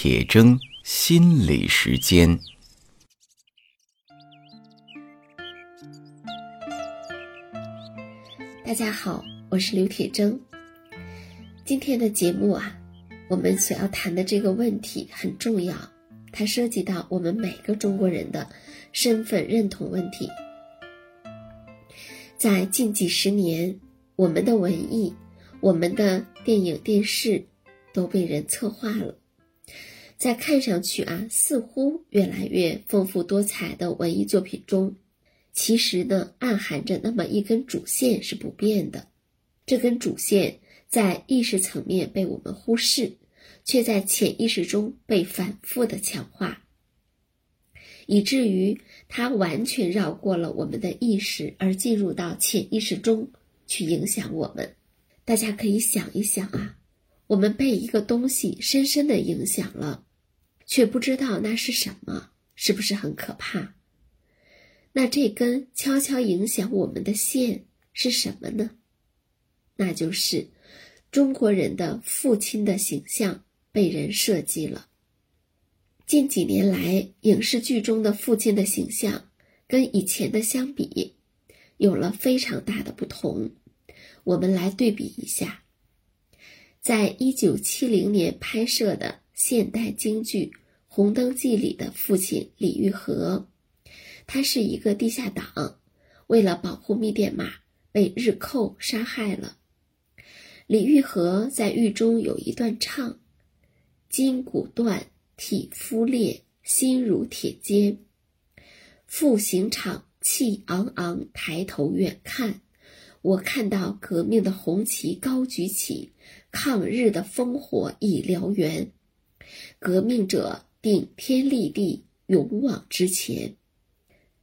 铁铮心理时间。大家好，我是刘铁铮。今天的节目啊，我们所要谈的这个问题很重要，它涉及到我们每个中国人的身份认同问题。在近几十年，我们的文艺、我们的电影、电视都被人策划了，在看上去啊，似乎越来越丰富多彩的文艺作品中。其实呢，暗含着那么一根主线是不变的，这根主线在意识层面被我们忽视，却在潜意识中被反复的强化，以至于它完全绕过了我们的意识，而进入到潜意识中去影响我们。大家可以想一想啊，我们被一个东西深深的影响了，却不知道那是什么，是不是很可怕？那这根悄悄影响我们的线是什么呢？那就是中国人的父亲的形象被人设计了。近几年来，影视剧中的父亲的形象跟以前的相比，有了非常大的不同。我们来对比一下，在一九七零年拍摄的现代京剧《红灯记》里的父亲李玉和。他是一个地下党，为了保护密电码，被日寇杀害了。李玉和在狱中有一段唱：“筋骨断，体肤裂，心如铁坚。赴刑场气昂昂，抬头远看，我看到革命的红旗高举起，抗日的烽火已燎原。革命者顶天立地，勇往直前。”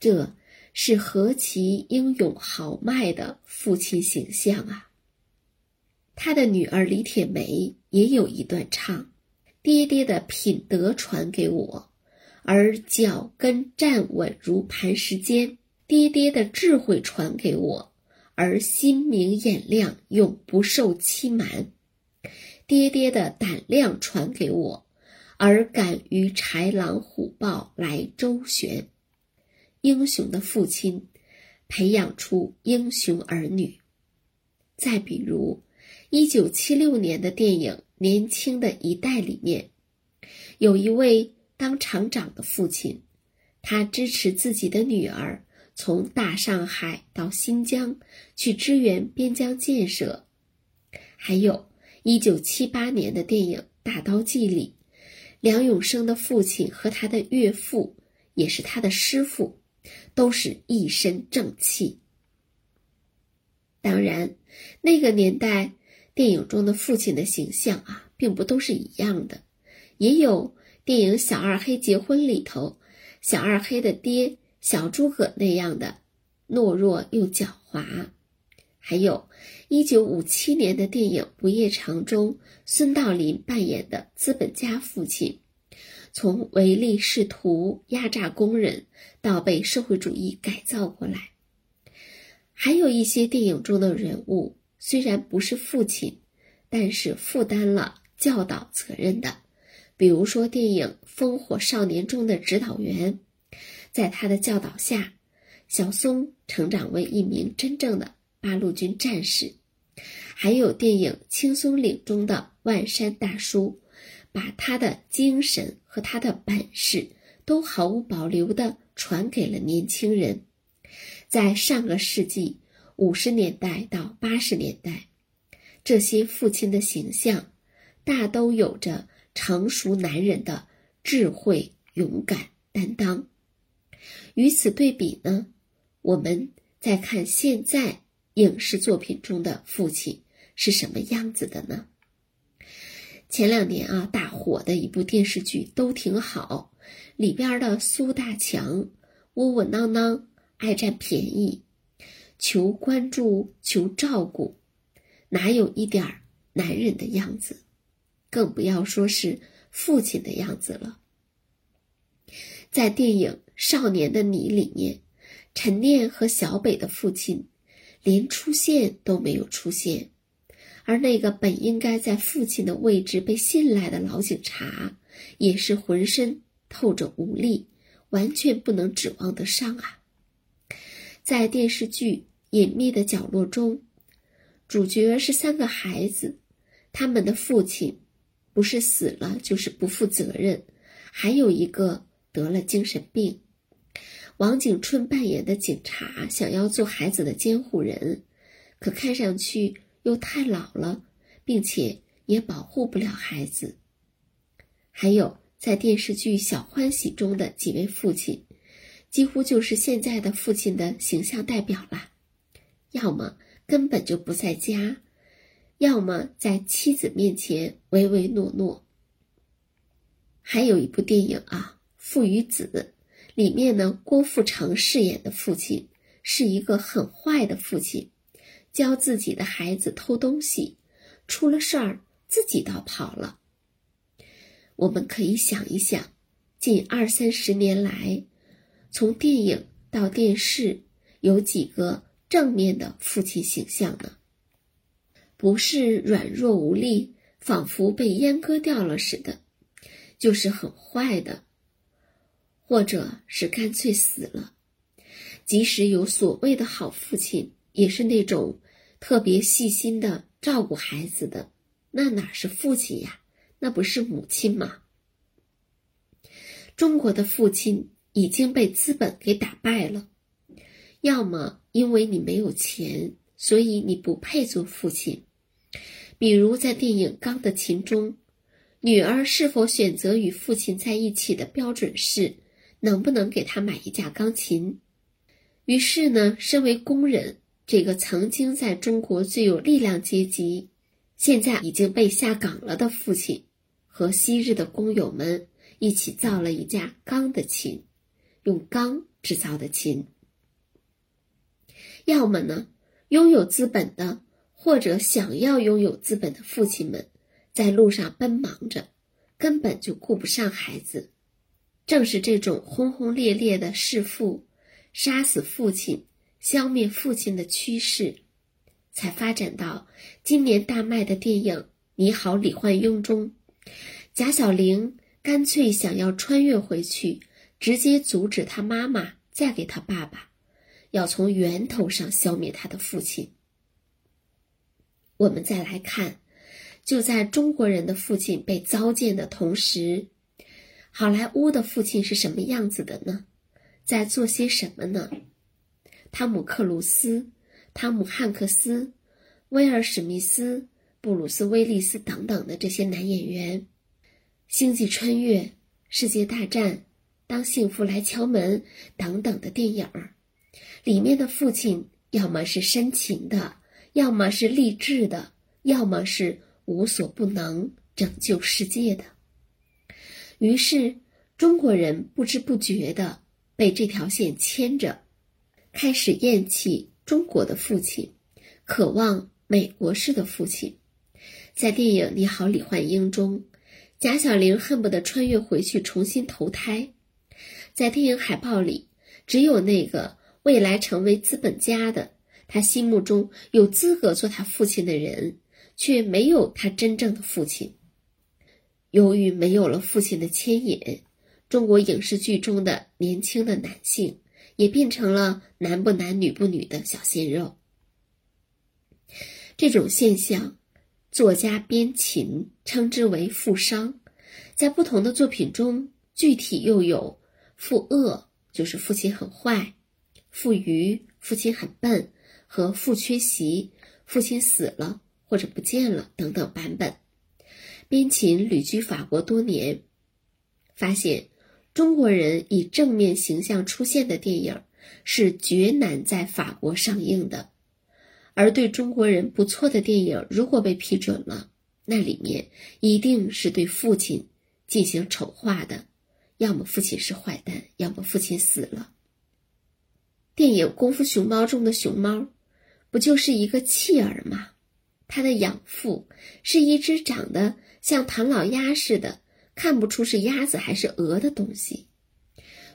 这是何其英勇豪迈的父亲形象啊！他的女儿李铁梅也有一段唱：“爹爹的品德传给我，而脚跟站稳如磐石坚；爹爹的智慧传给我，而心明眼亮永不受欺瞒；爹爹的胆量传给我，而敢于豺狼虎豹来周旋。”英雄的父亲，培养出英雄儿女。再比如，一九七六年的电影《年轻的一代》里面，有一位当厂长的父亲，他支持自己的女儿从大上海到新疆去支援边疆建设。还有一九七八年的电影《大刀记》里，梁永生的父亲和他的岳父，也是他的师傅。都是一身正气。当然，那个年代电影中的父亲的形象啊，并不都是一样的。也有电影《小二黑结婚》里头，小二黑的爹小诸葛那样的懦弱又狡猾；还有一九五七年的电影《不夜城》中，孙道临扮演的资本家父亲。从唯利是图、压榨工人，到被社会主义改造过来，还有一些电影中的人物，虽然不是父亲，但是负担了教导责任的。比如说，电影《烽火少年》中的指导员，在他的教导下，小松成长为一名真正的八路军战士；还有电影《青松岭》中的万山大叔。把他的精神和他的本事都毫无保留地传给了年轻人。在上个世纪五十年代到八十年代，这些父亲的形象大都有着成熟男人的智慧、勇敢、担当。与此对比呢，我们再看现在影视作品中的父亲是什么样子的呢？前两年啊，大火的一部电视剧都挺好，里边的苏大强窝窝囊囊，爱占便宜，求关注，求照顾，哪有一点男人的样子？更不要说是父亲的样子了。在电影《少年的你》里面，陈念和小北的父亲连出现都没有出现，而那个本应该在父亲的位置被信赖的老警察，也是浑身透着无力，完全不能指望得上啊。在电视剧《隐秘的角落》中，主角是三个孩子，他们的父亲不是死了，就是不负责任，还有一个得了精神病。王景春扮演的警察想要做孩子的监护人，可看上去又太老了，并且也保护不了孩子。还有在电视剧《小欢喜》中的几位父亲，几乎就是现在的父亲的形象代表了，要么根本就不在家，要么在妻子面前唯唯诺诺。还有一部电影啊，《父与子》。里面呢，郭富城饰演的父亲是一个很坏的父亲，教自己的孩子偷东西，出了事儿自己倒跑了。我们可以想一想，近二三十年来，从电影到电视，有几个正面的父亲形象呢？不是软弱无力，仿佛被阉割掉了似的，就是很坏的。或者是干脆死了。即使有所谓的好父亲，也是那种特别细心的照顾孩子的，那哪是父亲呀？那不是母亲吗？中国的父亲已经被资本给打败了，要么因为你没有钱，所以你不配做父亲。比如在电影《钢的琴》中，女儿是否选择与父亲在一起的标准是。能不能给他买一架钢琴？于是呢，身为工人，这个曾经在中国最有力量阶级，现在已经被下岗了的父亲，和昔日的工友们一起造了一架钢的琴，用钢制造的琴。要么呢，拥有资本的或者想要拥有资本的父亲们，在路上奔忙着，根本就顾不上孩子。正是这种轰轰烈烈的弑父、杀死父亲、消灭父亲的趋势，才发展到今年大卖的电影《你好，李焕英》中，贾小玲干脆想要穿越回去，直接阻止他妈妈嫁给他爸爸，要从源头上消灭他的父亲。我们再来看，就在中国人的父亲被糟践的同时。好莱坞的父亲是什么样子的呢？在做些什么呢？汤姆·克鲁斯、汤姆·汉克斯、威尔·史密斯、布鲁斯·威利斯等等的这些男演员，《星际穿越》《世界大战》《当幸福来敲门》等等的电影儿，里面的父亲要么是深情的，要么是励志的，要么是无所不能拯救世界的。于是，中国人不知不觉地被这条线牵着，开始厌弃中国的父亲，渴望美国式的父亲。在电影《你好，李焕英》中，贾小玲恨不得穿越回去重新投胎。在电影海报里，只有那个未来成为资本家的，他心目中有资格做他父亲的人，却没有他真正的父亲。由于没有了父亲的牵引，中国影视剧中的年轻的男性也变成了男不男女不女的小鲜肉。这种现象，作家边琴称之为“父商”。在不同的作品中，具体又有“父恶”，就是父亲很坏；“父愚”，父亲很笨；和“父缺席”，父亲死了或者不见了等等版本。边琴旅居法国多年，发现中国人以正面形象出现的电影是绝难在法国上映的，而对中国人不错的电影，如果被批准了，那里面一定是对父亲进行丑化的，要么父亲是坏蛋，要么父亲死了。电影《功夫熊猫》中的熊猫，不就是一个弃儿吗？他的养父是一只长得。像唐老鸭似的，看不出是鸭子还是鹅的东西。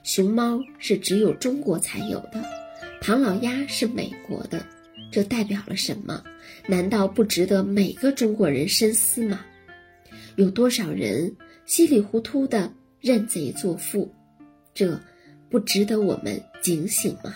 熊猫是只有中国才有的，唐老鸭是美国的，这代表了什么？难道不值得每个中国人深思吗？有多少人稀里糊涂的认贼作父？这不值得我们警醒吗？